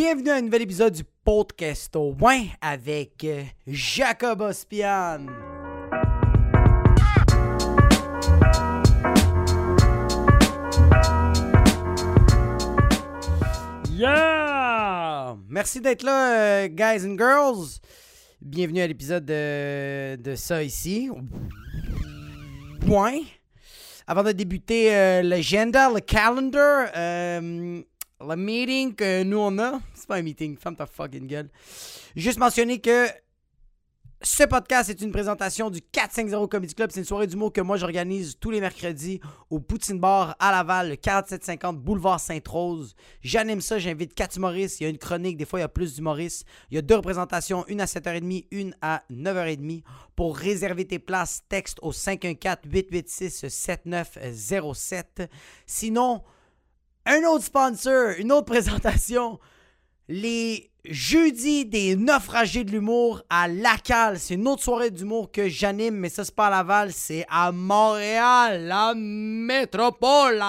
Bienvenue à un nouvel épisode du podcast au moins avec euh, Jacob Ospian. Yeah! Merci d'être là, euh, guys and girls. Bienvenue à l'épisode de, de ça ici. Point. Avant de débuter euh, l'agenda, le calendar, euh, le meeting que nous on a, c'est pas un meeting, ferme ta fucking gueule. Juste mentionner que ce podcast est une présentation du 450 Comedy Club. C'est une soirée d'humour que moi j'organise tous les mercredis au Poutine Bar à Laval, le 4750 Boulevard Sainte-Rose. J'anime ça, j'invite quatre humoristes. Il y a une chronique, des fois il y a plus d'humoristes. Il y a deux représentations, une à 7h30, une à 9h30. Pour réserver tes places, texte au 514-886-7907. Sinon, un autre sponsor, une autre présentation. Les jeudis des naufragés de l'humour à Lacal. C'est une autre soirée d'humour que j'anime, mais ça, c'est pas à Laval, c'est à Montréal, la métropole.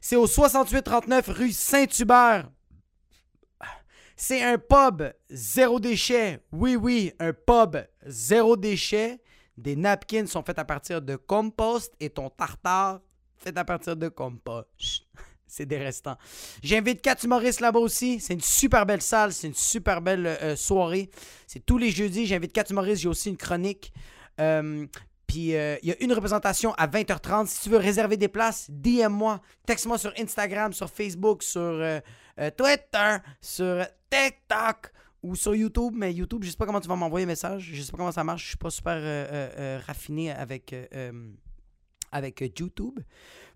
C'est au 6839 rue Saint-Hubert. C'est un pub zéro déchet. Oui, oui, un pub zéro déchet. Des napkins sont faits à partir de compost et ton tartare fait à partir de compost. C'est des restants. J'invite quatre humoristes là-bas aussi. C'est une super belle salle. C'est une super belle euh, soirée. C'est tous les jeudis. J'invite quatre humoristes. J'ai aussi une chronique. Euh, puis euh, il y a une représentation à 20h30. Si tu veux réserver des places, DM-moi. Texte-moi sur Instagram, sur Facebook, sur Twitter, sur TikTok ou sur YouTube. Mais YouTube, je sais pas comment tu vas m'envoyer un message. Je sais pas comment ça marche. Je suis pas super raffiné avec YouTube.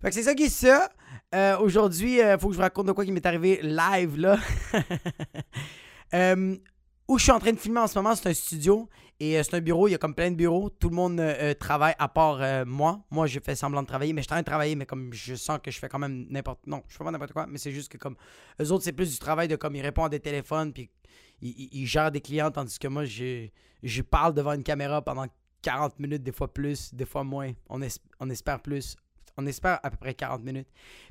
Fait que c'est ça qui est ça. Euh, Aujourd'hui, il euh, faut que je vous raconte de quoi qui m'est arrivé live là. euh, où je suis en train de filmer en ce moment, c'est un studio et c'est un bureau. Il y a comme plein de bureaux. Tout le monde travaille à part moi. Moi, je fais semblant de travailler, mais je suis en train de travailler, mais comme je sens que je fais quand même n'importe. Non, je fais pas n'importe quoi, mais c'est juste que comme eux autres, c'est plus du travail de comme ils répondent à des téléphones puis ils, ils gèrent des clients, tandis que moi, je, je parle devant une caméra pendant 40 minutes, des fois plus, des fois moins. On, on espère plus on espère à peu près 40 minutes.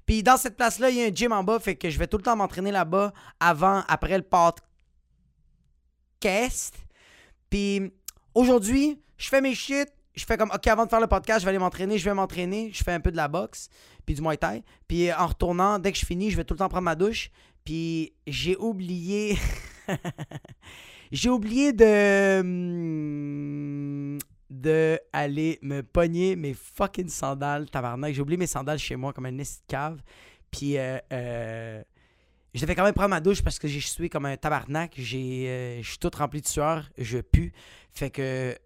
Puis dans cette place-là, il y a un gym en bas, fait que je vais tout le temps m'entraîner là-bas avant, après le podcast. Puis aujourd'hui, je fais mes shit. Je fais comme, OK, avant de faire le podcast, je vais aller m'entraîner. Je vais m'entraîner. Je fais un peu de la boxe, puis du muay thai. Puis en retournant, dès que je finis, je vais tout le temps prendre ma douche. Puis j'ai oublié. j'ai oublié de. De aller me pogner mes fucking sandales, tabarnak. J'ai oublié mes sandales chez moi comme un nest cave. Puis euh, euh, je devais quand même prendre ma douche parce que j'ai sué comme un tabarnak. J'ai, euh, je suis tout rempli de sueur, je pue. Fait que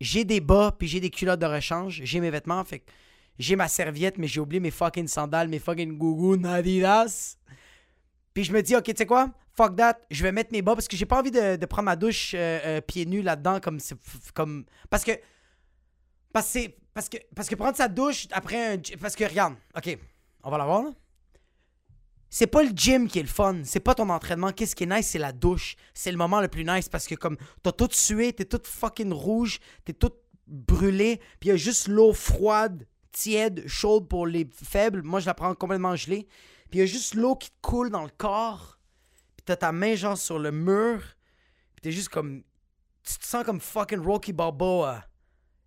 j'ai des bas puis j'ai des culottes de rechange. J'ai mes vêtements, fait que j'ai ma serviette, mais j'ai oublié mes fucking sandales, mes fucking gougou Adidas. Puis je me dis, ok, tu sais quoi? Fuck that, je vais mettre mes bas parce que j'ai pas envie de, prendre ma douche euh, euh, pieds nus là-dedans comme comme parce que parce que parce que parce que prendre sa douche après un parce que regarde, OK, on va la voir là. C'est pas le gym qui est le fun, c'est pas ton entraînement, qu'est-ce qui est nice, c'est la douche. C'est le moment le plus nice parce que comme t'as tout sué, t'es toute fucking rouge, t'es toute brûlé, puis il y a juste l'eau froide, tiède, chaude pour les faibles. Moi, je la prends complètement gelée. Puis il y a juste l'eau qui te coule dans le corps t'as ta main genre sur le mur, pis t'es juste comme. Tu te sens comme fucking Rocky Balboa.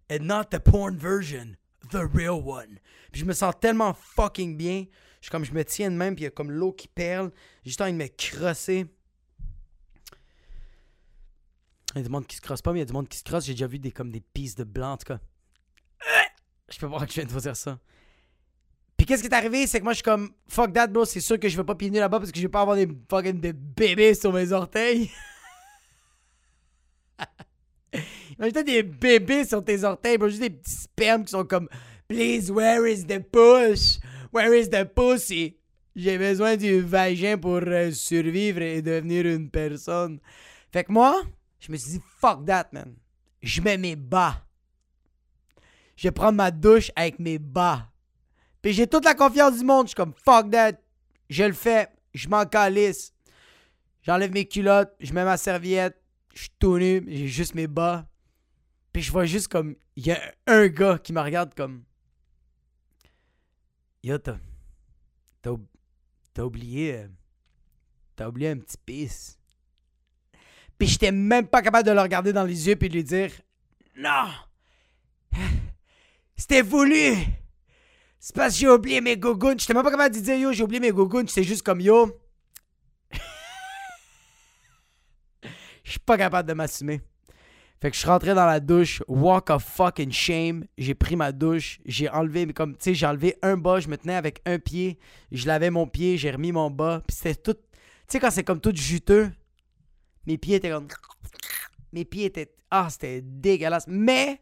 And not the porn version, the real one. Puis je me sens tellement fucking bien. Je comme je me tiens de même, puis y a comme l'eau qui perle. J'ai juste envie de me crosser. Il y a du monde qui se crosse pas, mais il y a du monde qui se crosse. J'ai déjà vu des comme des pistes de blanc, en tout cas. Je peux voir que je viens de vous dire ça. Puis qu'est-ce qui est arrivé, c'est que moi je suis comme fuck that bro, c'est sûr que je vais pas piner là-bas parce que je vais pas avoir des fucking des bébés sur mes orteils. Imagine des bébés sur tes orteils, bro, juste des petits spermes qui sont comme Please, where is the push? Where is the pussy? J'ai besoin du vagin pour euh, survivre et devenir une personne. Fait que moi, je me suis dit fuck that man. Je mets mes bas. Je vais prendre ma douche avec mes bas. Puis j'ai toute la confiance du monde. Je suis comme fuck that. Je le fais. Je m'en calisse. J'enlève mes culottes. Je mets ma serviette. Je suis tout nu. J'ai juste mes bas. Puis je vois juste comme. Il y a un gars qui me regarde comme. Yo, t'as. T'as oublié. T'as oublié un petit pisse. Puis j'étais même pas capable de le regarder dans les yeux puis de lui dire Non! C'était voulu! C'est parce que j'ai oublié mes gougounes. J'étais même pas capable de dire Yo, j'ai oublié mes gougounes. J'étais juste comme Yo. Je suis pas capable de m'assumer. Fait que je suis rentré dans la douche, walk of fucking shame. J'ai pris ma douche, j'ai enlevé, comme, tu sais, j'ai enlevé un bas, je me tenais avec un pied, je lavais mon pied, j'ai remis mon bas, puis c'était tout, tu sais, quand c'est comme tout juteux, mes pieds étaient comme, mes pieds étaient, ah, c'était dégueulasse. Mais,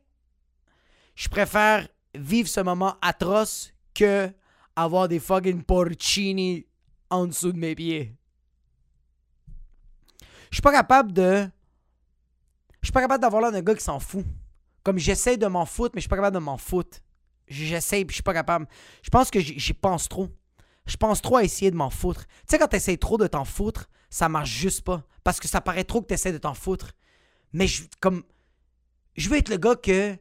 je préfère vivre ce moment atroce que avoir des fucking porcini en dessous de mes pieds. Je suis pas capable de je suis pas capable d'avoir là un gars qui s'en fout. Comme j'essaie de m'en foutre, mais je suis pas capable de m'en foutre. J'essaie, puis je suis pas capable. Je pense que j'y pense trop. Je pense trop à essayer de m'en foutre. Tu sais, quand tu essaies trop de t'en foutre, ça marche juste pas. Parce que ça paraît trop que tu essaies de t'en foutre. Mais je, comme. Je veux être le gars que.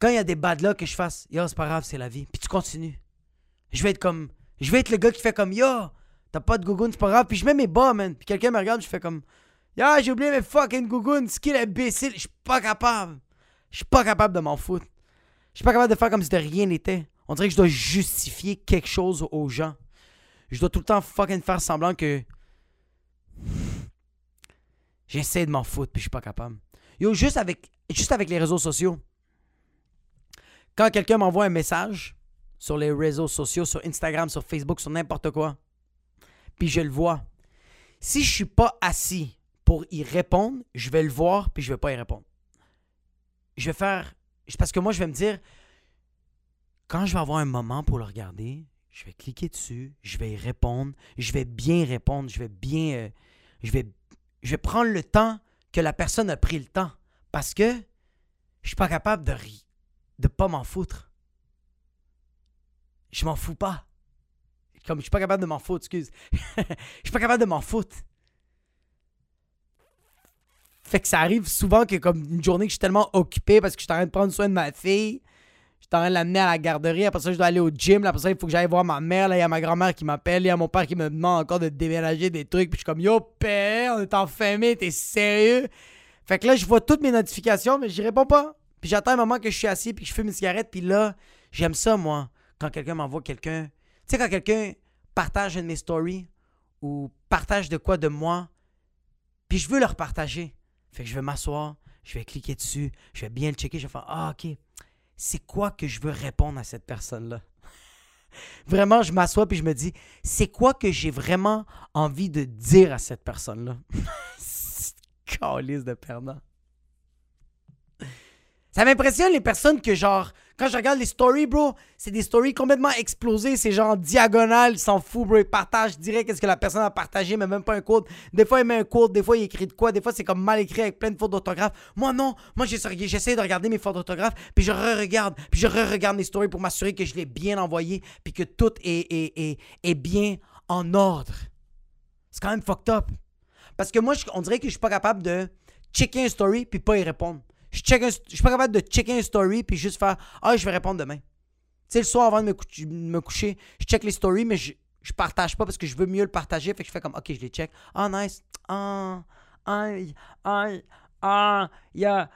Quand il y a des bad luck, que je fasse. Yo, c'est pas grave, c'est la vie. Puis tu continues. Je vais être comme. Je vais être le gars qui fait comme. Yo, t'as pas de gougoune, c'est pas grave. Puis je mets mes bas, man. Puis quelqu'un me regarde, je fais comme. Ya, j'ai oublié mes fucking gougounes. Skill imbécile. Je suis pas capable. Je suis pas capable de m'en foutre. Je suis pas capable de faire comme si de rien n'était. On dirait que je dois justifier quelque chose aux gens. Je dois tout le temps fucking faire semblant que. J'essaie de m'en foutre, puis je suis pas capable. Yo, juste avec les réseaux sociaux. Quand quelqu'un m'envoie un message sur les réseaux sociaux, sur Instagram, sur Facebook, sur n'importe quoi, puis je le vois. Si je suis pas assis pour y répondre, je vais le voir, puis je vais pas y répondre. Je vais faire. Parce que moi, je vais me dire, quand je vais avoir un moment pour le regarder, je vais cliquer dessus, je vais y répondre, je vais bien répondre, je vais bien. Euh, je, vais, je vais prendre le temps que la personne a pris le temps. Parce que je suis pas capable de de pas m'en foutre. Je m'en fous pas. Comme je suis pas capable de m'en foutre, excuse. je suis pas capable de m'en foutre. Fait que ça arrive souvent que comme une journée que je suis tellement occupé parce que je suis en train de prendre soin de ma fille, je suis en train de l'amener à la garderie, après ça je dois aller au gym, après ça il faut que j'aille voir ma mère, là il y a ma grand-mère qui m'appelle, il y a mon père qui me demande encore de déménager des trucs, puis je suis comme yo père, on est enfermé, t'es sérieux? Fait que là je vois toutes mes notifications mais j'y réponds pas. Puis j'attends un moment que je suis assis puis je fume une cigarette puis là, j'aime ça moi quand quelqu'un m'envoie quelqu'un. Tu sais quand quelqu'un partage une de mes stories ou partage de quoi de moi, puis je veux leur partager. Fait que je vais m'asseoir, je vais cliquer dessus, je vais bien le checker, je vais faire Ah, ok, c'est quoi que je veux répondre à cette personne-là? vraiment, je m'assois puis je me dis C'est quoi que j'ai vraiment envie de dire à cette personne-là? Calice de perdant. Ça m'impressionne les personnes que genre quand je regarde les stories, bro, c'est des stories complètement explosées. C'est genre diagonale, ils s'en fout, bro. Ils partagent direct qu'est-ce que la personne a partagé, mais même pas un code. Des fois, il met un code, des fois, il écrit de quoi. Des fois, c'est comme mal écrit avec plein de fautes d'orthographe. Moi, non. Moi, j'essaie de regarder mes fautes d'orthographe, puis je re-regarde, puis je re-regarde mes stories pour m'assurer que je l'ai bien envoyé, puis que tout est, est, est, bien en ordre. C'est quand même fucked up. Parce que moi, on dirait que je suis pas capable de checker un story, puis pas y répondre. Je, check je suis pas capable de checker un story puis juste faire Ah, je vais répondre demain. Tu sais, le soir avant de me, coucher, je check les stories, mais je, je partage pas parce que je veux mieux le partager. Fait que je fais comme Ok, je les check. Ah, nice. Ah, ah, ah, ah, il a,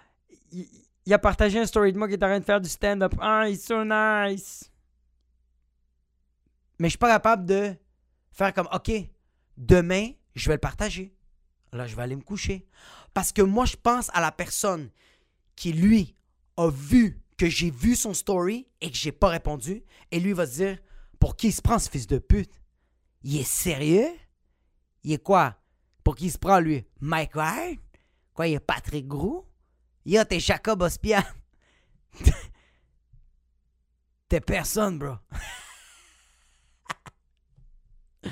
il, a partagé un story de moi qui est en train de faire du stand-up. Ah, it's so nice. Mais je suis pas capable de faire comme Ok, demain, je vais le partager. Là, je vais aller me coucher. Parce que moi, je pense à la personne qui, lui, a vu que j'ai vu son story et que j'ai pas répondu, et lui va se dire Pour qui il se prend ce fils de pute? Il est sérieux? Il est quoi? Pour qui il se prend lui? Mike Ward? Quoi, il est Patrick Gros Yo, t'es Jacob Ospian. T'es personne, bro.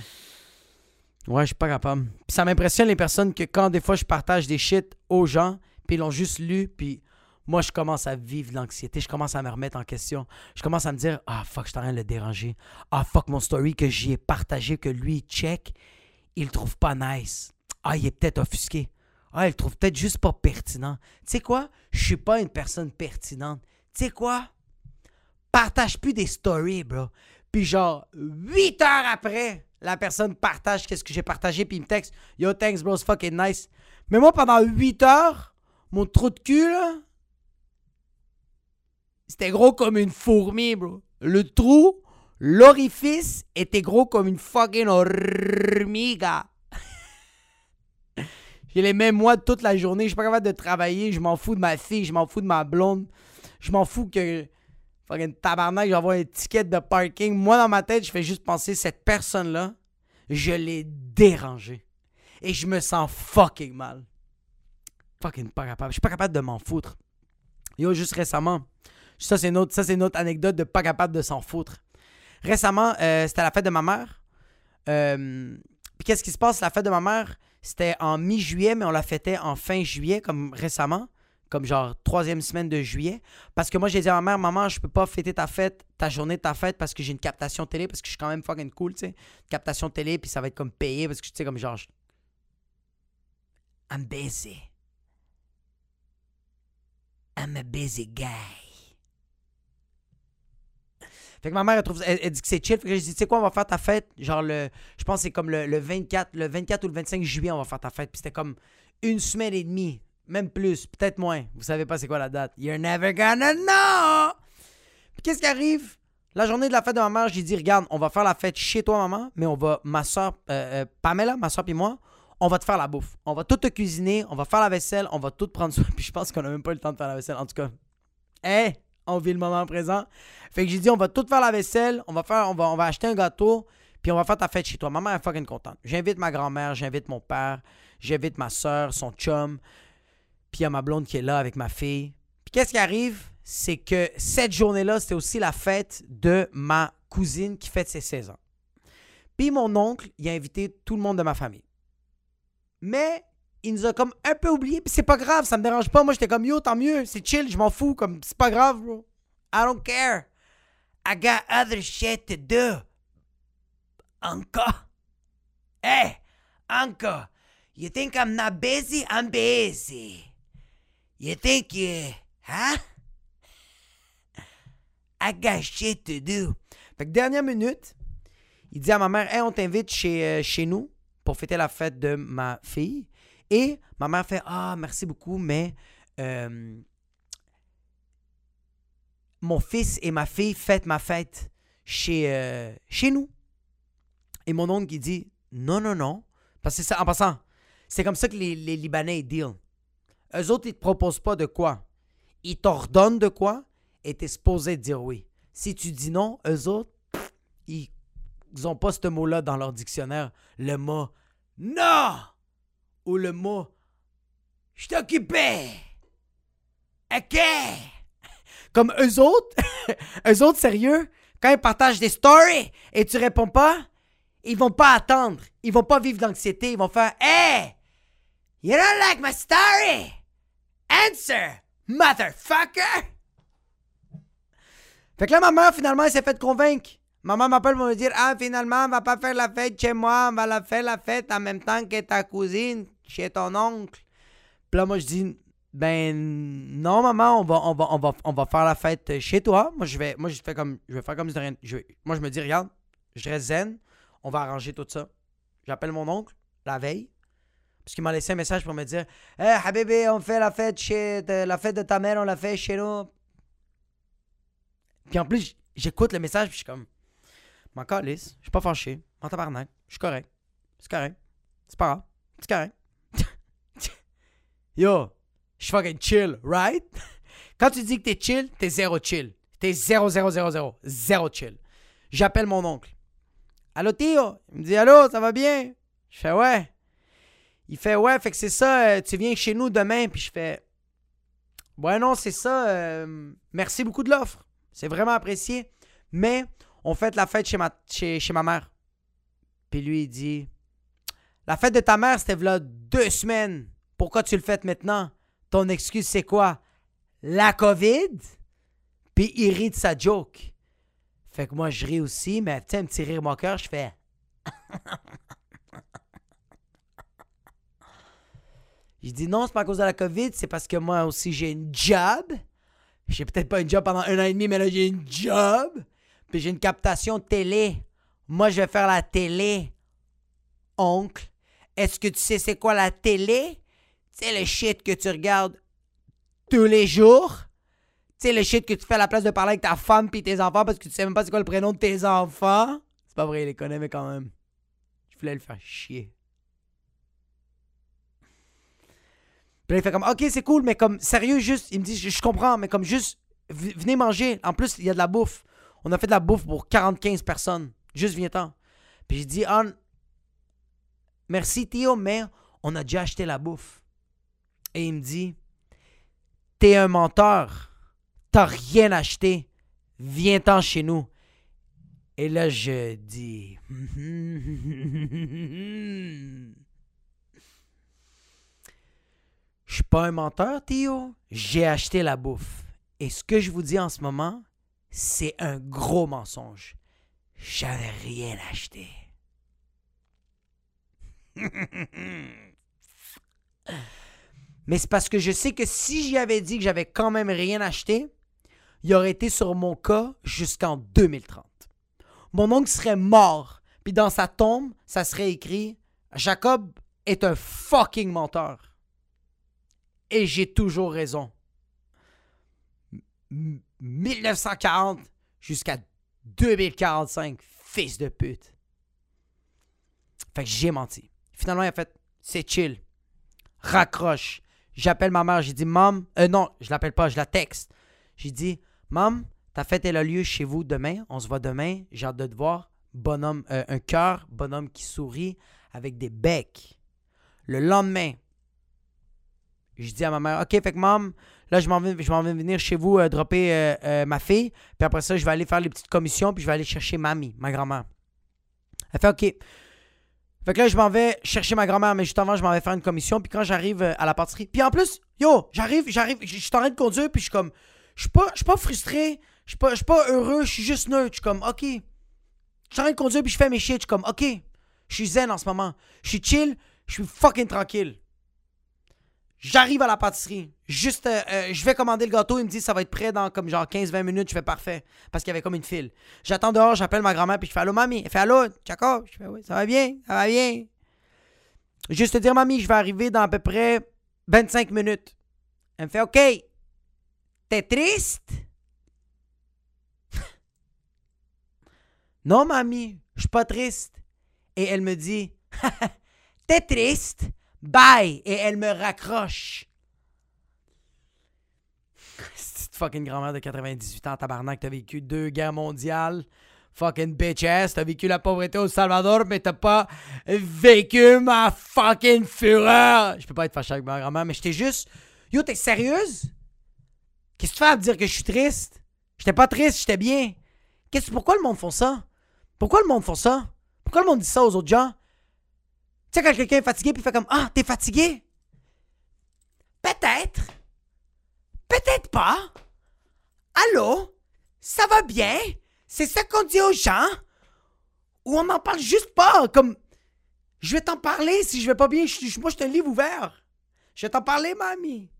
ouais, je suis pas capable. Ça m'impressionne les personnes que quand des fois je partage des shit aux gens, puis ils l'ont juste lu, puis moi, je commence à vivre l'anxiété, je commence à me remettre en question. Je commence à me dire Ah, fuck, je suis en le déranger. Ah, fuck, mon story que j'y ai partagé, que lui, il check, il le trouve pas nice. Ah, il est peut-être offusqué. Ah, il le trouve peut-être juste pas pertinent. Tu sais quoi? Je suis pas une personne pertinente. Tu sais quoi? Partage plus des stories, bro. Puis genre, huit heures après, La personne partage qu'est-ce que j'ai partagé, puis il me texte Yo, thanks, bro, c'est fucking nice. Mais moi, pendant 8 heures, mon trou de cul, là, c'était gros comme une fourmi, bro. Le trou, l'orifice était gros comme une fucking hormiga. J'ai les mêmes mois toute la journée. Je suis pas capable de travailler. Je m'en fous de ma fille. Je m'en fous de ma blonde. Je m'en fous que. Fucking tabarnak, j'envoie un ticket de parking. Moi, dans ma tête, je fais juste penser, cette personne-là, je l'ai dérangée. Et je me sens fucking mal. Fucking pas capable. Je suis pas capable de m'en foutre. Yo, juste récemment. Ça, c'est une, autre, anecdote de pas capable de s'en foutre. Récemment, euh, c'était la fête de ma mère. Euh, puis qu'est-ce qui se passe? La fête de ma mère, c'était en mi-juillet, mais on la fêtait en fin juillet, comme récemment, comme genre troisième semaine de juillet. Parce que moi, j'ai dit à ma mère, maman, je peux pas fêter ta fête, ta journée de ta fête, parce que j'ai une captation télé, parce que je suis quand même fucking cool, tu sais. Captation télé, puis ça va être comme payé, parce que tu sais, comme genre. I'm busy. I'm a busy guy. Fait que ma mère, elle, trouve, elle, dit que c'est chill. Fait que j'ai dit, tu sais quoi, on va faire ta fête. Genre, le, je pense que c'est comme le, 24, le 24 ou le 25 juillet, on va faire ta fête. Puis c'était comme une semaine et demie, même plus, peut-être moins. Vous savez pas c'est quoi la date. You're never gonna know! Puis qu'est-ce qui arrive? La journée de la fête de ma mère, j'ai dit, regarde, on va faire la fête chez toi, maman, mais on va, ma soeur, euh, euh, Pamela, ma soeur puis moi, on va te faire la bouffe. On va tout te cuisiner, on va faire la vaisselle, on va tout prendre soin. Puis je pense qu'on a même pas le temps de faire la vaisselle. En tout cas, hé, on vit le moment présent. Fait que j'ai dit, on va tout faire la vaisselle, on va, faire, on va, acheter un gâteau, puis on va faire ta fête chez toi. Maman est fucking contente. J'invite ma grand-mère, j'invite mon père, j'invite ma soeur, son chum, puis il y a ma blonde qui est là avec ma fille. Puis qu'est-ce qui arrive? C'est que cette journée-là, c'était aussi la fête de ma cousine qui fête ses 16 ans. Puis mon oncle, il a invité tout le monde de ma famille. Mais il nous a comme un peu oublié. Puis c'est pas grave, ça me dérange pas. Moi, j'étais comme yo, tant mieux, c'est chill, je m'en fous. Comme c'est pas grave, bro. I don't care. I got other shit to do. Uncle. Hey, Uncle. You think I'm not busy? I'm busy. You think you. Huh? I got shit to do. Fait que dernière minute, il dit à ma mère Hey, on t'invite chez, euh, chez nous pour fêter la fête de ma fille. Et ma mère fait Ah, merci beaucoup, mais euh, mon fils et ma fille fêtent ma fête chez, euh, chez nous. Et mon oncle dit Non, non, non. Parce que ça, en passant, c'est comme ça que les, Libanais ils deal. Eux autres, ils te proposent pas de quoi? Ils t'ordonnent de quoi? Et t'es supposé dire oui. Si tu dis non, eux autres, ils n'ont pas ce mot-là dans leur dictionnaire. Le mot non ou le mot Je t'occupais. OK. Comme eux autres, eux autres sérieux, quand ils partagent des stories et tu réponds pas, ils vont pas attendre. Ils vont pas vivre d'anxiété. Ils vont faire Hey! You don't like my story? Answer, motherfucker! Fait que là, ma mère, finalement, elle s'est fait convaincre. Maman m'appelle pour me dire Ah, finalement, on va pas faire la fête chez moi, on va la faire la fête en même temps que ta cousine, chez ton oncle. Puis là, moi, je dis Ben non, maman, on va, on va, on va, on va faire la fête chez toi. Moi, je vais, moi, je fais comme, je vais faire comme si rien. Moi, je me dis Regarde, je reste zen, on va arranger tout ça. J'appelle mon oncle la veille. Parce qu'il m'a laissé un message pour me dire Hey, Habibi, on fait la fête chez. la fête de ta mère, on la fait chez nous. Puis en plus, j'écoute le message, puis je suis comme M'en calisse. Je suis pas fâché. En tabarnak. Je suis correct. C'est correct. C'est pas grave. C'est correct. Yo, je suis fucking chill, right? Quand tu dis que t'es chill, t'es zéro chill. T'es zéro, zéro, zéro, zéro. Zéro chill. J'appelle mon oncle. Allô, Tio? Il me dit, allô, ça va bien? Je fais, ouais. Il fait, ouais, fait que c'est ça, euh, tu viens chez nous demain. Puis je fais, ouais, non, c'est ça. Euh, merci beaucoup de l'offre. C'est vraiment apprécié. Mais on fait la fête chez ma, chez, ma mère. Puis lui, il dit La fête de ta mère, c'était là deux semaines. Pourquoi tu le fais maintenant? Ton excuse, c'est quoi? La COVID? Puis il rit de sa joke. Fait que moi, je ris aussi, mais tu un petit rire mon cœur, je fais Je dis non, c'est pas à cause de la COVID, c'est parce que moi aussi j'ai une job. J'ai peut-être pas une job pendant un an et demi, mais là j'ai une job. Puis j'ai une captation télé. Moi, je vais faire la télé. oncle, est-ce que tu sais c'est quoi la télé? C'est le shit que tu regardes tous les jours? C'est le shit que tu fais à la place de parler avec ta femme puis tes enfants parce que tu sais même pas c'est quoi le prénom de tes enfants? C'est pas vrai, il les connaît, mais quand même. Je voulais le faire chier. Puis là, il fait comme, ok, c'est cool, mais comme, sérieux, juste, il me dit, je, comprends, mais comme, juste, venez manger. En plus, il y a de la bouffe. On a fait de la bouffe pour 45 personnes. Juste viens-t'en. Puis j'ai dit, ah, merci Théo, mais on a déjà acheté la bouffe. Et il me dit, t'es un menteur. T'as rien acheté. Viens-t'en chez nous. Et là, je dis, je suis pas un menteur, Théo. J'ai acheté la bouffe. Et ce que je vous dis en ce moment, c'est un gros mensonge. J'avais rien acheté. Mais c'est parce que je sais que si j'y avais dit que j'avais quand même rien acheté, il aurait été sur mon cas jusqu'en 2030. Mon oncle serait mort, puis dans sa tombe, ça serait écrit Jacob est un fucking menteur. Et j'ai toujours raison. M- 1940 jusqu'à 2045, fils de pute. Fait que j'ai menti. Finalement, il a fait c'est chill. Raccroche. J'appelle ma mère, j'ai dit Maman, euh, non, je l'appelle pas, je la texte. J'ai dit Maman, ta fête elle a lieu chez vous demain, on se voit demain, j'ai hâte de te voir. Bonhomme, euh, un cœur, bonhomme qui sourit avec des becs. Le lendemain, je dis à ma mère Ok, fait que maman, là je m'en vais, vais venir chez vous euh, dropper euh, euh, ma fille, puis après ça, je vais aller faire les petites commissions, puis je vais aller chercher mamie, ma grand-mère. Elle fait OK. Fait que là, je m'en vais chercher ma grand-mère, mais juste avant, je m'en vais faire une commission. Puis quand j'arrive à la pâtisserie. Puis en plus, yo, j'arrive, j'arrive, je suis en train de conduire, puis je suis comme. Je suis pas, je suis pas frustré, je suis pas, je suis pas heureux, je suis juste neutre. Je suis comme, OK. Je suis en train de conduire, puis je fais mes shit. Je suis comme, OK. Je suis zen en ce moment. Je suis chill, je suis fucking tranquille. J'arrive à la pâtisserie. Juste, euh, euh, je vais commander le gâteau. Il me dit ça va être prêt dans comme genre 15-20 minutes. Je fais parfait. Parce qu'il y avait comme une file. J'attends dehors, j'appelle ma grand-mère, puis je fais Allô, mamie. Elle fait Allô, Jacob. Je fais Oui, ça va bien, ça va bien. Juste te dire, mamie, je vais arriver dans à peu près 25 minutes. Elle me fait OK. T'es triste? non, mamie, je suis pas triste. Et elle me dit T'es triste? Bye! Et elle me raccroche. Cette fucking grand-mère de 98 ans, tabarnak, t'as vécu deux guerres mondiales. Fucking bitch ass, t'as vécu la pauvreté au Salvador, mais t'as pas vécu ma fucking fureur. Je peux pas être fâché avec ma grand-mère, mais j'étais juste. Yo, t'es sérieuse? Qu'est-ce que tu fais à me dire que je suis triste? J'étais pas triste, j'étais bien. Qu'est-ce pourquoi le monde font ça? Pourquoi le monde font ça? Pourquoi le monde dit ça aux autres gens? Tu sais, quand quelqu'un est fatigué, puis il fait comme Ah, t'es fatigué? Peut-être. Peut-être pas. Allô? Ça va bien? C'est ça qu'on dit aux gens? Ou on n'en parle juste pas? Comme. Je vais t'en parler si je vais pas bien. Moi, je te livre ouvert. Je vais t'en parler, mamie.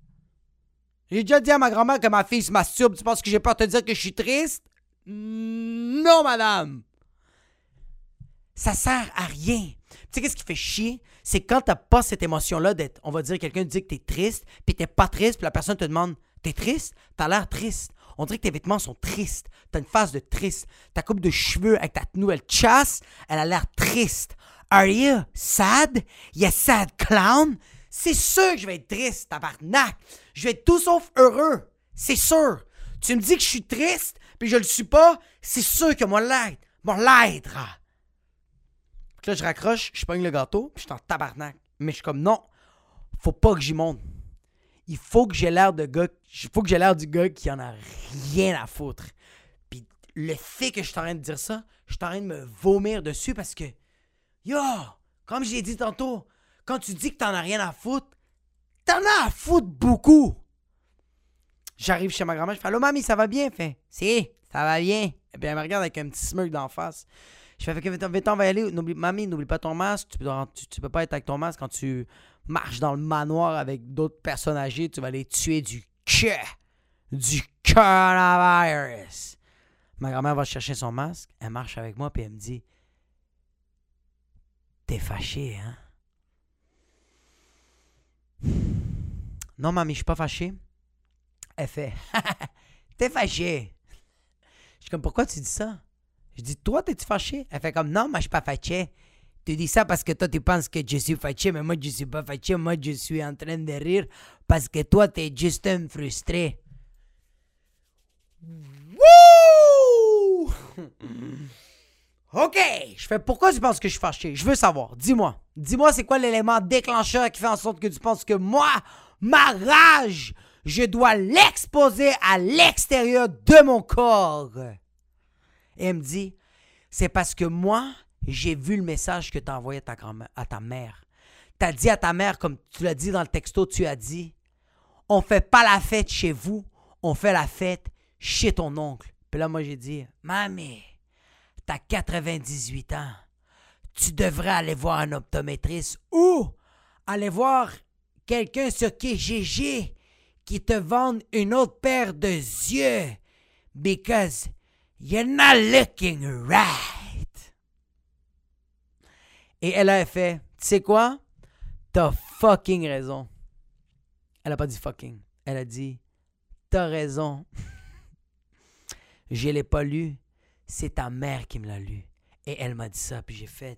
J'ai déjà dit à ma grand-mère que ma fille se masturbe. Tu penses que j'ai peur de te dire que je suis triste? Non, madame. Ça sert à rien. Tu sais, qu'est-ce qui fait chier? C'est quand t'as pas cette émotion-là d'être, on va dire, quelqu'un dit que t'es triste, puis t'es pas triste, puis la personne te demande, t'es triste? T'as l'air triste. On dirait que tes vêtements sont tristes. T'as une face de triste. Ta coupe de cheveux avec ta nouvelle chasse, elle a l'air triste. Are you sad? You sad clown? C'est sûr que je vais être triste, tabarnak. Je vais être tout sauf heureux. C'est sûr. Tu me dis que je suis triste, puis je le suis pas, c'est sûr que moi l'aide. Moi l'être. Là, je raccroche, je pogne le gâteau, puis je suis en tabarnak. Mais je suis comme, non, faut pas que j'y monte. Il faut que j'ai l'air de gars, il faut que j'ai l'air du gars qui en a rien à foutre. Puis le fait que je suis en train de dire ça, je suis en train de me vomir dessus parce que, yo, comme j'ai dit tantôt, quand tu dis que t'en as rien à foutre, t'en as à foutre beaucoup. J'arrive chez ma grand-mère, je fais Allô, mamie, ça va bien? Fait Si, ça va bien. Et puis elle me regarde avec un petit smirk d'en face. Je fais va-t'en, on va y aller. N'oublie, mamie, n'oublie pas ton masque. Tu peux, tu peux pas être avec ton masque quand tu marches dans le manoir avec d'autres personnes âgées. Tu vas les tuer du cœur. Du coronavirus. Ma grand-mère va chercher son masque. Elle marche avec moi, puis elle me dit t'es fâché, hein? Non, mamie, je suis pas fâché. Elle fait, t'es fâché. Je suis comme, pourquoi tu dis ça? Je dis, toi, t'es-tu fâché? Elle fait comme, non, moi, je suis pas fâché. Tu dis ça parce que toi, tu penses que je suis fâché, mais moi, je suis pas fâché. Moi, je suis en train de rire parce que toi, t'es juste un frustré. Wouh! OK. Je fais, pourquoi tu penses que je suis fâché? Je veux savoir. Dis-moi. Dis-moi, c'est quoi l'élément déclencheur qui fait en sorte que tu penses que moi, ma rage, je dois l'exposer à l'extérieur de mon corps? Et elle me dit, c'est parce que moi, j'ai vu le message que tu as envoyé à ta, mère. Tu as dit à ta mère, comme tu l'as dit dans le texto, tu as dit, on fait pas la fête chez vous, on fait la fête chez ton oncle. Puis là, moi, j'ai dit, mamie, t'as 98 ans. Tu devrais aller voir un optométriste ou aller voir quelqu'un sur Kijiji qui te vende une autre paire de yeux. Because you're not looking right. Et elle a fait, tu sais quoi? T'as fucking raison. Elle a pas dit fucking. Elle a dit, t'as raison. Je l'ai pas lu. C'est ta mère qui me l'a lu. Et elle m'a dit ça, puis j'ai fait.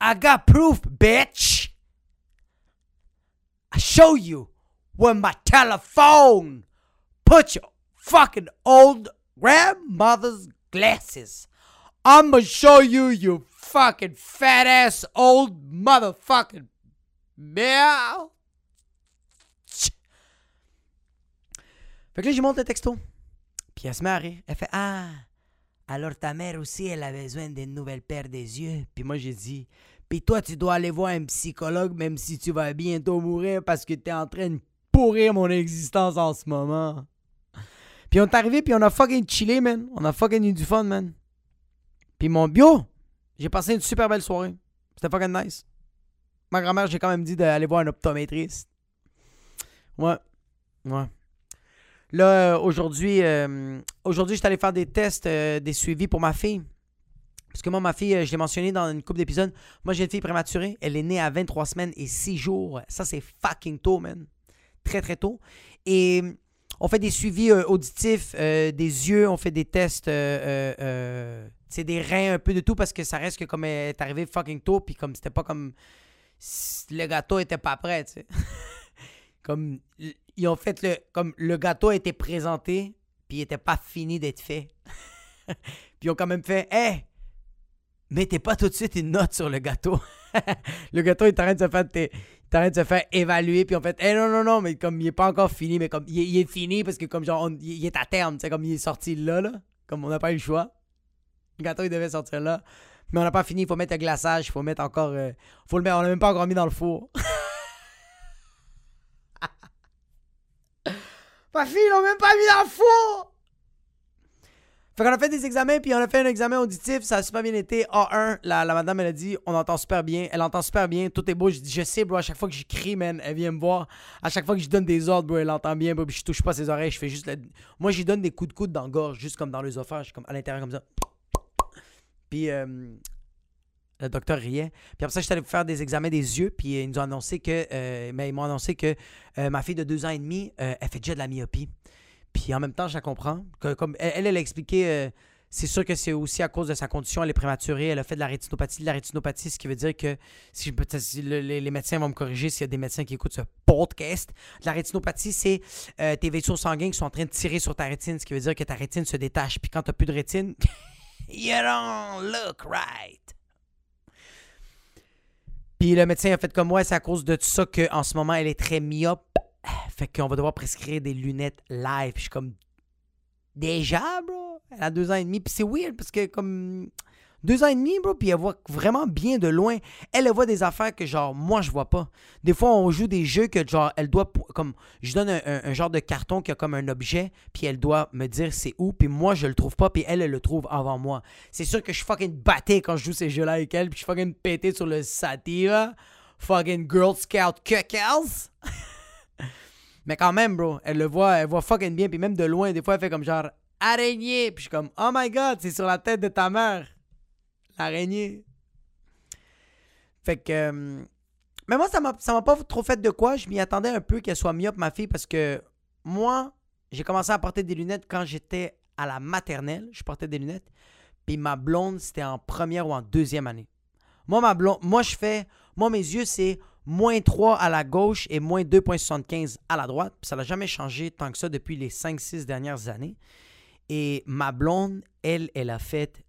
I got proof, bitch! I show you with my telephone. Put your fucking old grandmother's glasses. I'ma show you, you fucking fat ass old motherfucking meow. Fait que là, j'ai monté le texto. Puis elle se met à. Elle fait Ah, alors ta mère aussi, elle a besoin d'une nouvelle paire des yeux. Puis moi, j'ai dit Puis toi, tu dois aller voir un psychologue, même si tu vas bientôt mourir parce que t'es en train de pourrir mon existence en ce moment. Puis on est arrivé, puis on a fucking chillé, man. On a fucking eu du fun, man. Puis mon bio, j'ai passé une super belle soirée. C'était fucking nice. Ma grand-mère, j'ai quand même dit d'aller voir un optométriste. Ouais. Ouais. Là, euh, aujourd'hui, euh, aujourd'hui, je suis allé faire des tests, euh, des suivis pour ma fille. Parce que moi, ma fille, je l'ai mentionné dans une couple d'épisodes. Moi, j'ai une fille prématurée. Elle est née à 23 semaines et 6 jours. Ça, c'est fucking tôt, man. Très, très tôt. Et on fait des suivis auditifs des yeux. On fait des tests, c'est des reins, un peu de tout. Parce que ça reste que comme est arrivée fucking tôt. Puis comme c'était pas comme. Le gâteau était pas prêt, tu sais. comme ils ont fait le comme le gâteau a été présenté puis il était pas fini d'être fait. puis ils ont quand même fait "Eh, mettez pas tout de suite une note sur le gâteau." le gâteau est en train de se faire de se faire évaluer puis en fait "Eh non non non, mais comme il est pas encore fini mais comme il, est fini parce que comme genre il est à terme, c'est comme il est sorti là là, comme on n'a pas eu le choix. Le gâteau il devait sortir là. Mais on n'a pas fini, il faut mettre le glaçage, il faut mettre encore. Euh, faut le mettre, on l'a même pas encore mis dans le four. Ma fille, ils l'ont même pas mis dans le four! Fait qu'on a fait des examens, puis on a fait un examen auditif, ça a super bien été. A1, la, madame, elle a dit, on entend super bien, elle entend super bien, tout est beau. Je dis, je sais, bro, à chaque fois que j'écris, man, elle vient me voir. À chaque fois que je donne des ordres, bro, elle entend bien, bro, puis je touche pas ses oreilles, je fais juste. Moi, j'y donne des coups de coude dans la gorge, juste comme dans je comme à l'intérieur, comme ça. Puis, euh, le docteur riait. Puis après ça, j'étais allé faire des examens des yeux. Puis ils nous ont annoncé que. Euh, mais ils m'ont annoncé que euh, ma fille de deux ans et demi, euh, elle fait déjà de la myopie. Puis en même temps, je la comprends. Que, comme elle, elle a expliqué. c'est sûr que c'est aussi à cause de sa condition, elle est prématurée, elle a fait de la rétinopathie. De la rétinopathie, ce qui veut dire que si, les, médecins vont me corriger s'il y a des médecins qui écoutent ce podcast. La rétinopathie, c'est tes vaisseaux sanguins qui sont en train de tirer sur ta rétine, ce qui veut dire que ta rétine se détache. Puis quand tu n'as plus de rétine, you don't look right. Puis le médecin a fait comme moi, c'est à cause de ça qu'en ce moment, elle est très myope. Fait qu'on va devoir prescrire des lunettes live. Puis je suis comme, déjà, bro? Elle a deux ans et demi. Puis c'est weird parce que comme deux ans et demi, bro, puis elle voit vraiment bien de loin. Elle, voit des affaires que, genre, moi, je vois pas. Des fois, on joue des jeux que, genre, elle doit, comme, je donne un, genre de carton qui a comme un objet, puis elle doit me dire c'est où, puis moi, je le trouve pas, puis elle, elle le trouve avant moi. C'est sûr que je suis fucking batté quand je joue ces jeux-là avec elle, puis je suis fucking pété sur le sativa. Fucking Girl Scout Cuckles. Mais quand même, bro, elle le voit, elle voit fucking bien, puis même de loin, des fois, elle fait comme genre araignée, puis je suis comme, oh my god, c'est sur la tête de ta mère l'araignée. Fait que. euh, mais moi, ça m'a pas trop fait de quoi. Je m'y attendais un peu qu'elle soit myope, ma fille, parce que moi, j'ai commencé à porter des lunettes quand j'étais à la maternelle. Je portais des lunettes. Puis ma blonde, c'était en première ou en deuxième année. Moi, ma blonde, moi, je fais. Moi, mes yeux, c'est moins 3 à la gauche et moins 2,75 à la droite. Ça n'a jamais changé tant que ça depuis les 5-6 dernières années. Et ma blonde, elle, elle a fait.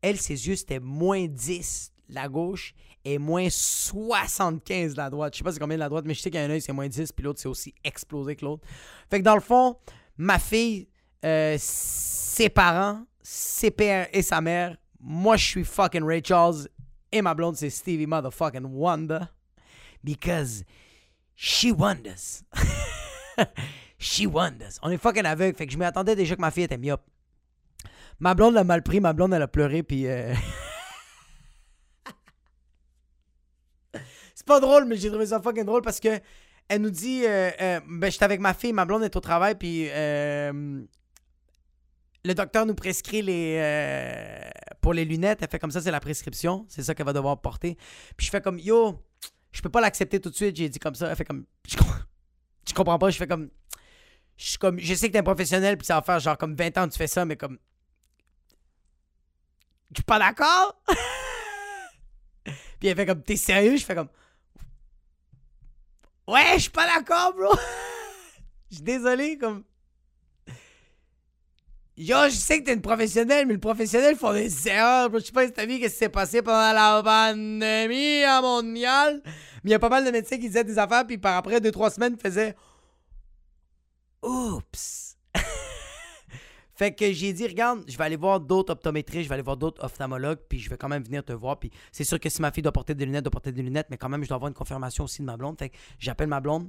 Elle, ses yeux, c'était moins 10 la gauche et moins 75 la droite. Je sais pas c'est combien de la droite, mais je sais qu'il y a un œil, c'est moins 10, puis l'autre, c'est aussi explosé que l'autre. Fait que dans le fond, ma fille, euh, ses parents, ses pères et sa mère, moi, je suis fucking Ray Charles et ma blonde, c'est Stevie motherfucking Wonder. Because she wonders. she wonders. On est fucking aveugle, fait que je m'attendais déjà que ma fille était myope. Ma blonde l'a mal pris, ma blonde, elle a pleuré, puis... euh, C'est pas drôle, mais j'ai trouvé ça fucking drôle parce que elle nous dit euh, euh, ben j'étais avec ma fille, ma blonde est au travail, puis le docteur nous prescrit les pour les lunettes. Elle fait comme ça, c'est la prescription, c'est ça qu'elle va devoir porter. Puis je fais comme yo, je peux pas l'accepter tout de suite. J'ai dit comme ça. Elle fait comme je, com- je comprends pas. Je fais comme je suis comme je sais que t'es un professionnel, puis ça va faire genre comme 20 ans que tu fais ça, mais comme je suis pas d'accord. Puis elle fait comme, t'es sérieux? Je fais comme, ouais, je suis pas d'accord, bro. Je suis désolé, comme. Yo, je sais que t'es une professionnelle, mais le professionnel font des erreurs. Je sais pas si t'as vu ce qui s'est passé pendant la pandémie mondiale. Mais il y a pas mal de médecins qui disaient des affaires, puis par après, deux, trois semaines, faisaient. Oups. Fait que j'ai dit, regarde, je vais aller voir d'autres optométristes, je vais aller voir d'autres ophtalmologues, puis je vais quand même venir te voir. Puis c'est sûr que si ma fille doit porter des lunettes, doit porter des lunettes, mais quand même, je dois avoir une confirmation aussi de ma blonde. Fait que j'appelle ma blonde,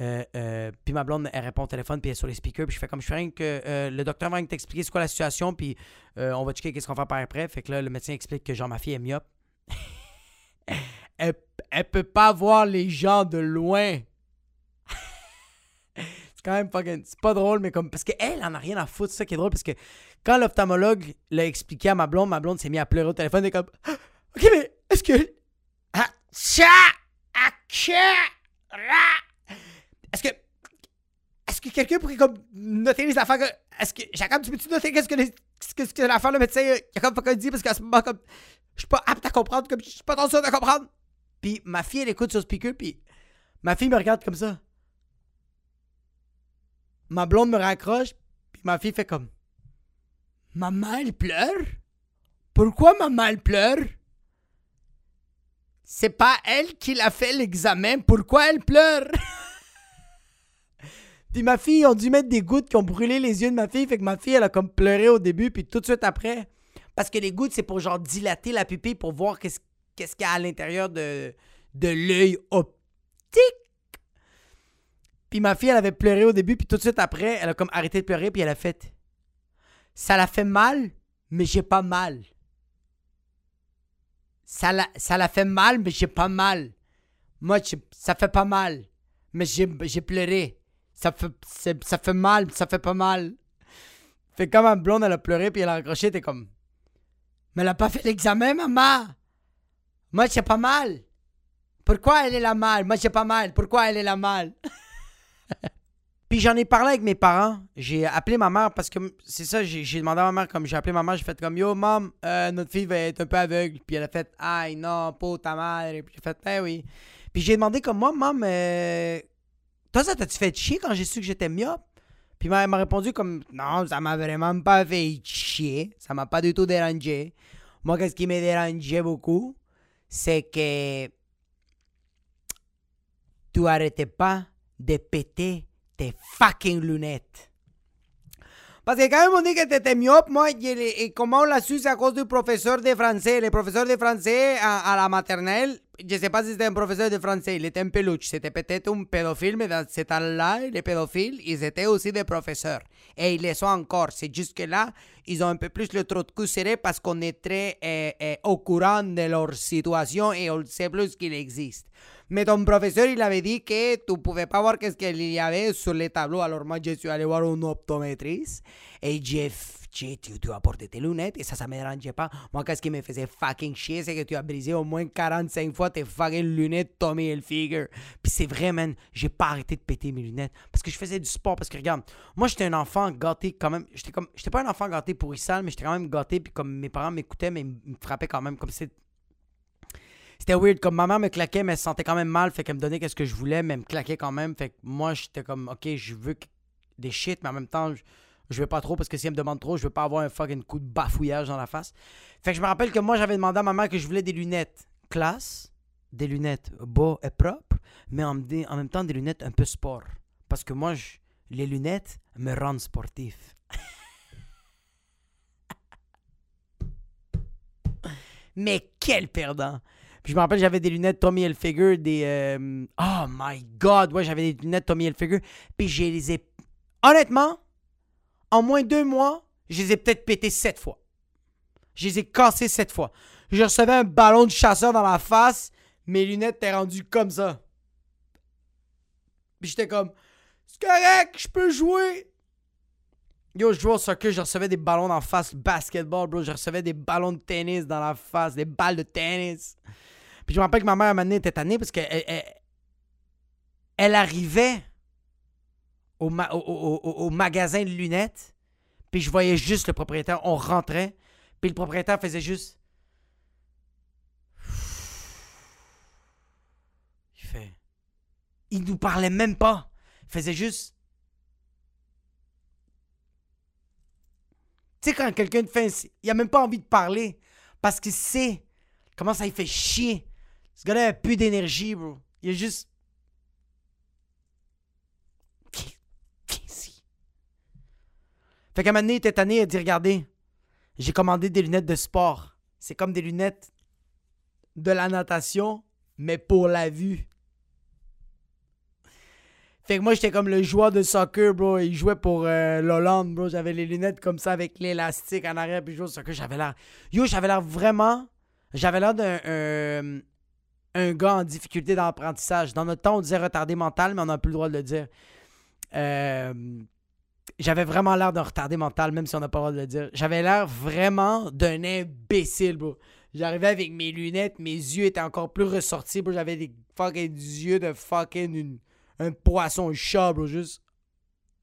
euh, euh, puis ma blonde, elle répond au téléphone, puis elle est sur les speakers, puis je fais comme je fais rien que euh, le docteur va t'expliquer c'est quoi la situation, puis euh, on va checker qu'est-ce qu'on va faire par après. Fait que là, le médecin explique que genre ma fille est myope. elle, elle peut pas voir les gens de loin. C'est quand même fucking. C'est pas drôle, mais comme. Parce qu'elle en a rien à foutre, c'est ça qui est drôle. Parce que quand l'ophtalmologue l'a expliqué à ma blonde, ma blonde s'est mise à pleurer au téléphone. Est comme. Ok, mais est-ce que. Ah, tcha, ah. Est-ce que. Est-ce que quelqu'un pourrait comme noter les affaires que. Est-ce que. Jacob, tu peux-tu noter qu'est-ce que, les- qu'est-ce que l'affaire le médecin euh, Jacob fucking dit? Parce qu'à ce moment, comme. Je suis pas apte à comprendre, comme. Je suis pas trop sûr de comprendre. Puis ma fille, elle écoute sur speaker, puis. Ma fille me regarde comme ça ma blonde me raccroche, puis ma fille fait comme Maman, elle pleure? Pourquoi maman, elle pleure? C'est pas elle qui l'a fait l'examen, pourquoi elle pleure Puis ma fille, on dû mettre des gouttes qui ont brûlé les yeux de ma fille, fait que ma fille, elle a comme pleuré au début, puis tout de suite après. Parce que les gouttes, c'est pour genre dilater la pupille pour voir qu'est-ce qu'il y a à l'intérieur de, de l'œil optique. Puis ma fille, elle avait pleuré au début, puis tout de suite après, elle a comme arrêté de pleurer, puis elle a fait Ça la fait mal, mais j'ai pas mal. Ça la, ça la fait mal, mais j'ai pas mal. Moi, ça fait pas mal, mais j'ai pleuré. Ça fait, ça fait mal, ça fait pas mal. Fait comme ma blonde, elle a pleuré, puis elle a raccroché, t'es comme Mais elle a pas fait l'examen, maman. Moi, j'ai pas mal. Pourquoi elle est la mal? Moi, j'ai pas mal. Pourquoi elle est la mal? Puis j'en ai parlé avec mes parents. J'ai appelé ma mère parce que c'est ça, j'ai j'ai demandé à ma mère, comme j'ai appelé ma mère, j'ai fait comme Yo, maman, euh, notre fille va être un peu aveugle. Puis elle a fait Aïe, non, pas ta mère. Puis j'ai fait Ben oui. Puis j'ai demandé comme moi, maman, euh, toi, ça t'a-tu fait chier quand j'ai su que j'étais myope? Puis elle m'a répondu comme Non, ça m'a vraiment pas fait chier. Ça m'a pas du tout dérangé. Moi, qu'est-ce qui me dérangeait beaucoup, c'est que tu arrêtais pas de péter tes fucking lunettes. Parce que quand on dit que t'étais myope, moi, y- y comment on l'a su, c'est à cause du professeur de français. Le professeur de français à, la maternelle, je sais pas si c'était un professeur de français, il était un peluche. C'était peut-être un pédophile, mais dans ce temps-là, les pédophiles, ils étaient aussi des professeurs. Et ils le sont encore. C'est juste que là, ils ont un peu plus le trou de cul serré parce qu'on est très euh, euh, au courant de leur situation et on sait plus qu'il existe. Mais ton professeur, il avait dit que tu pouvais pas voir qu'est-ce qu'il y avait sur les tableaux. Alors moi, je suis allé voir un optométriste et j'ai f- tu, as porté tes lunettes et ça, ça me dérangeait pas. Moi, qu'est-ce qui me faisait fucking chier, c'est que tu as brisé au moins 45 fois tes fucking lunettes Tommy Hilfiger. Puis c'est vrai, man, j'ai pas arrêté de péter mes lunettes parce que je faisais du sport. Parce que regarde, moi, j'étais un enfant gâté quand même. J'étais comme, j'étais pas un enfant gâté pour sale, mais j'étais quand même gâté. Puis comme mes parents m'écoutaient, mais ils me frappaient quand même comme c'est c'était weird. Comme ma me claquait, mais elle se sentait quand même mal. Fait qu'elle me donnait ce que je voulais, mais elle me claquait quand même. Fait que moi, j'étais comme, ok, je veux des shit, mais en même temps, je, je veux pas trop parce que si elle me demande trop, je veux pas avoir un fucking coup de bafouillage dans la face. Fait que je me rappelle que moi, j'avais demandé à ma que je voulais des lunettes classe, des lunettes beaux et propres, mais en même temps des lunettes un peu sport. Parce que moi, les lunettes me rendent sportif. mais quel perdant! Puis je me rappelle, j'avais des lunettes Tommy Hilfiger, des. Euh, oh my god, ouais, j'avais des lunettes Tommy Hilfiger. Puis je les ai. Honnêtement, en moins de deux mois, je les ai peut-être pétés sept fois. Je les ai cassés sept fois. Je recevais un ballon de chasseur dans ma face, mes lunettes étaient rendues comme ça. Puis j'étais comme, c'est correct, je peux jouer. Yo, je jouais au soccer, je recevais des ballons dans la face, basketball, bro. Je recevais des ballons de tennis dans la face, des balles de tennis. Puis je me rappelle que ma mère, m'a était tannée parce qu'elle elle, arrivait au, au, magasin de lunettes, puis je voyais juste le propriétaire. On rentrait, puis le propriétaire faisait juste. Il fait. Il nous parlait même pas. Il faisait juste. Tu sais, quand quelqu'un te fait. Il a même pas envie de parler parce qu'il sait comment ça il fait chier ce gars-là a plus d'énergie, bro. Il est juste. Fait qu'à un moment donné, il était tanné, il a dit Regardez, j'ai commandé des lunettes de sport. C'est comme des lunettes de la natation, mais pour la vue. Fait que moi, j'étais comme le joueur de soccer, bro. Il jouait pour euh, l'Hollande, bro. J'avais les lunettes comme ça avec l'élastique en arrière, puis je jouais au soccer. J'avais l'air. Yo, j'avais l'air vraiment. J'avais l'air d'un un gars en difficulté d'apprentissage. Dans notre temps, on disait retardé mental, mais on n'a plus le droit de le dire. Euh, j'avais vraiment l'air d'un retardé mental, même si on n'a pas le droit de le dire. J'avais l'air vraiment d'un imbécile, bro. J'arrivais avec mes lunettes, mes yeux étaient encore plus ressortis, bro. J'avais des fucking yeux de fucking un poisson chat, bro. Juste.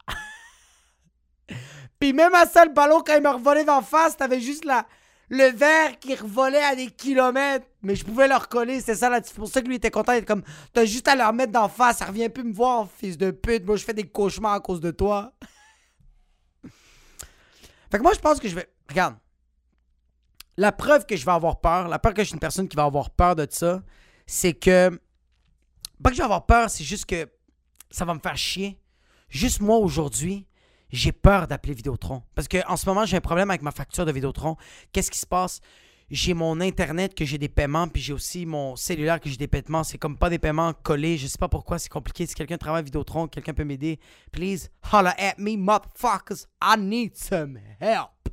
Puis même à ça, le ballon, quand il me revolait d'en face, t'avais juste la le verre qui revolait à des kilomètres. Mais je pouvais le recoller, c'est ça. C'est pour ça que lui était content. Il comme, t'as juste à le remettre d'en face. Ça revient plus me voir, fils de pute. Moi, je fais des cauchemars à cause de toi. fait que moi, je pense que je vais. Regarde. La preuve que je vais avoir peur, la preuve que je suis une personne qui va avoir peur de ça, c'est que. Pas que je vais avoir peur, c'est juste que ça va me faire chier. Juste moi aujourd'hui, j'ai peur d'appeler Vidéotron. Parce qu'en ce moment, j'ai un problème avec ma facture de Vidéotron. Qu'est-ce qui se passe? J'ai mon Internet que j'ai des paiements, puis j'ai aussi mon cellulaire que j'ai des paiements. C'est comme pas des paiements collés. Je sais pas pourquoi, c'est compliqué. Si quelqu'un travaille à Vidéotron, quelqu'un peut m'aider, please, holla at me, motherfuckers. I need some help.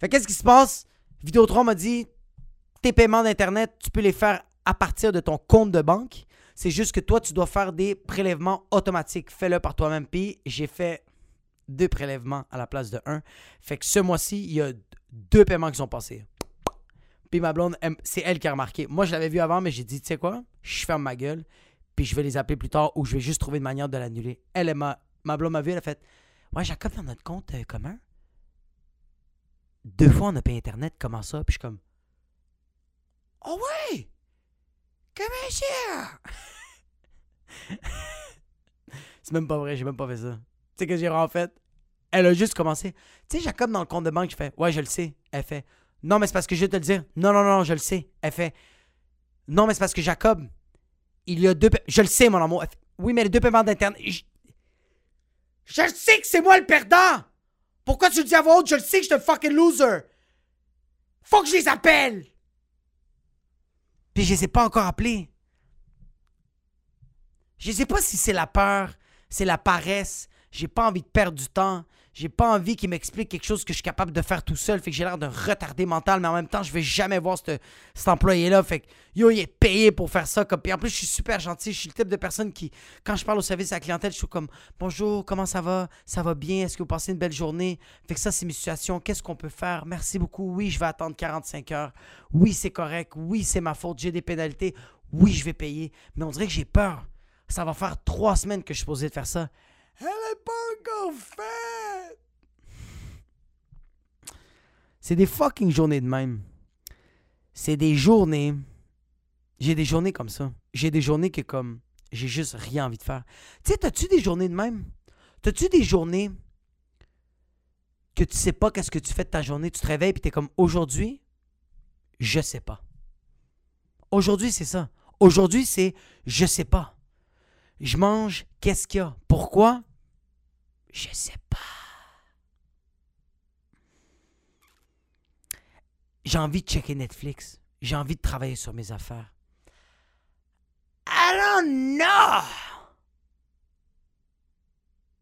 Fait qu'est-ce qui se passe? Vidéotron m'a dit, tes paiements d'Internet, tu peux les faire à partir de ton compte de banque. C'est juste que toi, tu dois faire des prélèvements automatiques. Fais-le par toi-même. Puis j'ai fait deux prélèvements à la place de un. Fait que ce mois-ci, il y a deux paiements qui sont passés. Puis ma blonde, c'est elle qui a remarqué. Moi, je l'avais vu avant, mais j'ai dit, tu sais quoi, je ferme ma gueule, puis je vais les appeler plus tard ou je vais juste trouver une manière de l'annuler. Elle, ma, ma blonde m'a vu, elle a fait, ouais, Jacob, dans notre compte euh, commun, deux fois on a payé Internet, comment ça? Puis je suis comme, oh ouais! Comment ça? c'est même pas vrai, j'ai même pas fait ça. Sais que j'ai en fait? Elle a juste commencé. Tu sais, Jacob, dans le compte de banque, je fais Ouais, je le sais. Elle fait Non, mais c'est parce que je vais te le dire. Non, non, non, je le sais. Elle fait Non, mais c'est parce que Jacob, il y a deux. Je le sais, mon amour. oui, mais les deux paiements d'Internet. Je... je sais que c'est moi le perdant. Pourquoi tu le dis à voix haute? Je le sais que je suis un fucking loser. Faut que je les appelle. Puis je les ai pas encore appelés. Je sais pas si c'est la peur, c'est la paresse, j'ai pas envie de perdre du temps. J'ai pas envie qu'il m'explique quelque chose que je suis capable de faire tout seul. Fait que j'ai l'air d'un retardé mental, mais en même temps, je vais jamais voir cet, employé-là. Fait que, yo, il est payé pour faire ça. Comme... En plus, je suis super gentil. Je suis le type de personne qui, quand je parle au service à la clientèle, je suis comme Bonjour, comment ça va? Ça va bien? Est-ce que vous passez une belle journée Fait que ça, c'est mes situations. Qu'est-ce qu'on peut faire? Merci beaucoup. Oui, je vais attendre 45 heures. Oui, c'est correct. Oui, c'est ma faute. J'ai des pénalités. Oui, je vais payer. Mais on dirait que j'ai peur. Ça va faire trois semaines que je suis supposé de faire ça. Elle est pas encore faite! C'est des fucking journées de même. C'est des journées. J'ai des journées comme ça. J'ai des journées que comme j'ai juste rien envie de faire. Tu sais, t'as-tu des journées de même? T'as-tu des journées que tu sais pas qu'est-ce que tu fais de ta journée? Tu te réveilles et t'es comme aujourd'hui, je sais pas. Aujourd'hui, c'est ça. Aujourd'hui, c'est je sais pas. Je mange, qu'est-ce qu'il y a? Pourquoi? Je sais pas. J'ai envie de checker Netflix. J'ai envie de travailler sur mes affaires. I don't know.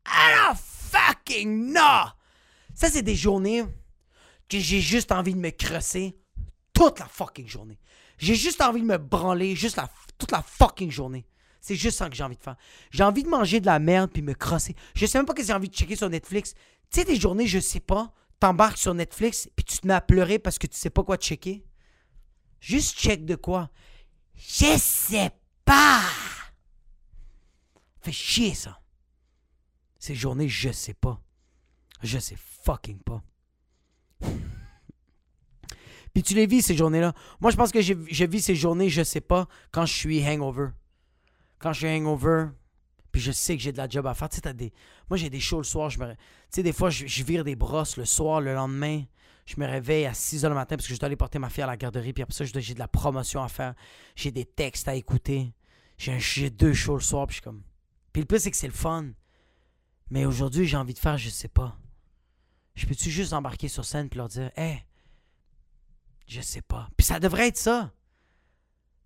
I don't fucking know. Ça, c'est des journées que j'ai juste envie de me crosser toute la fucking journée. J'ai juste envie de me branler juste la, toute la fucking journée. C'est juste ça que j'ai envie de faire. J'ai envie de manger de la merde puis me crosser. Je sais même pas que j'ai envie de checker sur Netflix. Tu sais, des journées, je sais pas, t'embarques sur Netflix puis tu te mets à pleurer parce que tu sais pas quoi checker. Juste check de quoi. Je sais pas. Fait chier ça. Ces journées, je sais pas. Je sais fucking pas. Puis tu les vis ces journées-là. Moi, je pense que je vis ces journées, je sais pas, quand je suis hangover quand je suis hangover, puis je sais que j'ai de la job à faire. Des... Moi, j'ai des shows le soir. Je me... Tu sais, des fois, je, vire des brosses le soir, le lendemain. Je me réveille à 6 h le matin parce que je dois aller porter ma fille à la garderie. Puis après ça, j'ai de la promotion à faire. J'ai des textes à écouter. J'ai deux shows le soir. Puis je suis comme. Puis le plus, c'est que c'est le fun. Mais aujourd'hui, j'ai envie de faire, je sais pas. Je peux-tu juste embarquer sur scène puis leur dire, hé, hey, je sais pas. Puis ça devrait être ça.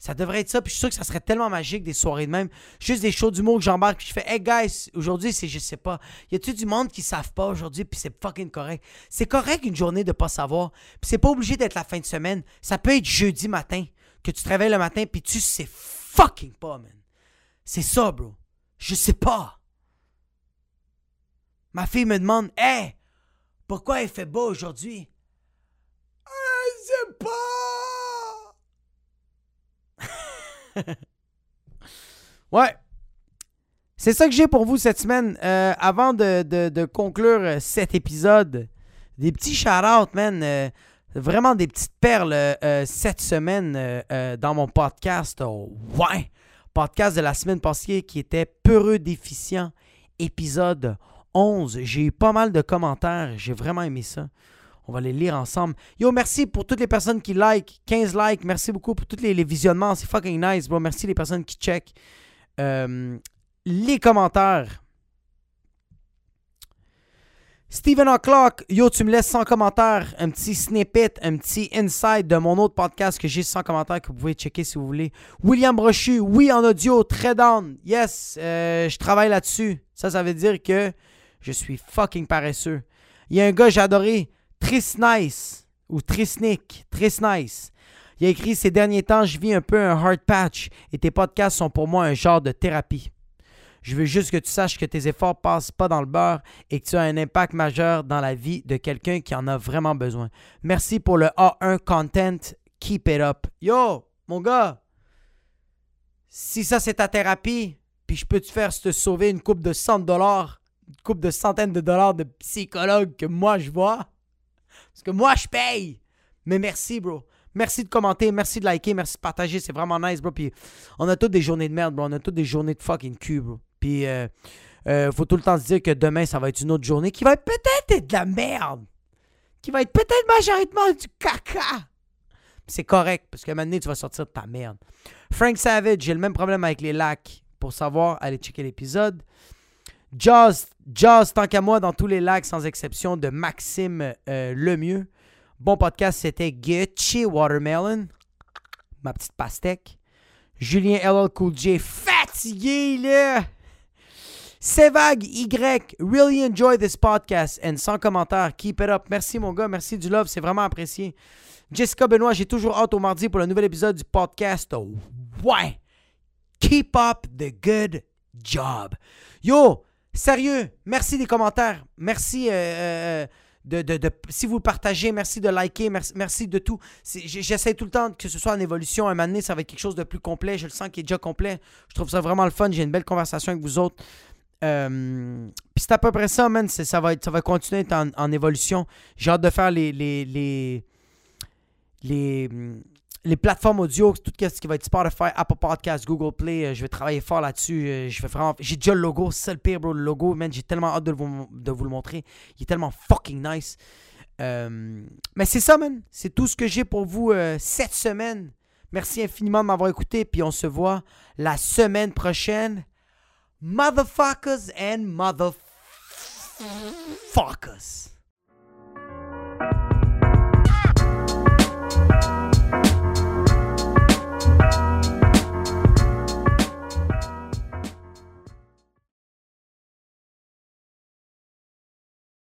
Ça devrait être ça. Puis je suis sûr que ça serait tellement magique des soirées de même. Juste des shows d'humour que j'embarque. Puis je fais, hey guys, aujourd'hui, c'est je sais pas. Y a-tu du monde qui savent pas aujourd'hui? Puis c'est fucking correct? C'est correct une journée de pas savoir. Puis c'est pas obligé d'être la fin de semaine. Ça peut être jeudi matin. Que tu te réveilles le matin. Puis tu sais fucking pas, man. C'est ça, bro. Je sais pas. Ma fille me demande, hey, pourquoi il fait beau aujourd'hui? Je sais pas. ouais. C'est ça que j'ai pour vous cette semaine. Euh, avant de, conclure euh, cet épisode, des petits shout-outs, man. Euh, vraiment des petites perles cette semaine dans mon podcast. Oh, ouais. Podcast de la semaine passée qui était Peureux déficient, épisode 11. J'ai eu pas mal de commentaires. J'ai vraiment aimé ça. On va les lire ensemble. Yo, merci pour toutes les personnes qui like. 15 likes. Merci beaucoup pour tous les, visionnements. C'est fucking nice, bro. Merci les personnes qui check. Euh, les commentaires. Steven O'Clock, yo, tu me laisses 100 commentaires, un petit snippet, un petit insight de mon autre podcast que j'ai 100 commentaires que vous pouvez checker si vous voulez. William Brochu, oui, en audio, très down. Yes, euh, je travaille là-dessus. Ça, ça veut dire que je suis fucking paresseux. Il y a un gars, j'ai adoré, Nice ou Trisnick, Nice. Il a écrit Ces derniers temps, je vis un peu un hard patch et tes podcasts sont pour moi un genre de thérapie. Je veux juste que tu saches que tes efforts passent pas dans le beurre et que tu as un impact majeur dans la vie de quelqu'un qui en a vraiment besoin. Merci pour le A1 content. Keep it up. Yo, mon gars, si ça c'est ta thérapie, puis je peux te faire te sauver une coupe de 100 dollars, une coupe de centaines de dollars de psychologue que moi je vois, parce que moi, je paye. Mais merci, bro. Merci de commenter, merci de liker, merci de partager. C'est vraiment nice, bro. Puis on a toutes des journées de merde, bro. On a toutes des journées de fucking cul, bro. Puis euh, euh, faut tout le temps se dire que demain, ça va être une autre journée qui va être peut-être être de la merde. Qui va être peut-être majoritairement du caca. C'est correct, parce moment donné, tu vas sortir de ta merde. Frank Savage, j'ai le même problème avec les lacs. Pour savoir, allez checker l'épisode. Jaws, Jaws, tant qu'à moi, dans tous les lacs, sans exception, de Maxime euh, Lemieux. Bon podcast, c'était Gucci Watermelon, ma petite pastèque. Julien LL Cool J, fatigué, là! Sevag Y, really enjoy this podcast. And sans commentaire, keep it up. Merci mon gars, merci du love, c'est vraiment apprécié. Jessica Benoît, j'ai toujours hâte au mardi pour le nouvel épisode du podcast. Ouais! Keep up the good job. Yo, sérieux, merci des commentaires. Merci euh, euh, de, de, si vous partagez, merci de liker, merci, de tout. J'essaie tout le temps que ce soit en évolution. Un moment donné, ça va être quelque chose de plus complet. Je le sens qu'il est déjà complet. Je trouve ça vraiment le fun. J'ai une belle conversation avec vous autres. Euh, Puis c'est à peu près ça, man. Ça va, continuer à être en, évolution. J'ai hâte de faire les, les, les plateformes audio, tout ce qui va être Spotify, Apple Podcast, Google Play. euh, je vais travailler fort là-dessus. euh, je vais vraiment, j'ai déjà le logo, c'est le pire, bro. Le logo, man, j'ai tellement hâte de vous, de vous le montrer. Il est tellement fucking nice. Euh, mais c'est ça, man. C'est tout ce que j'ai pour vous cette semaine. Merci infiniment de m'avoir écouté. Puis on se voit la semaine prochaine. Motherfuckers and motherfuckers.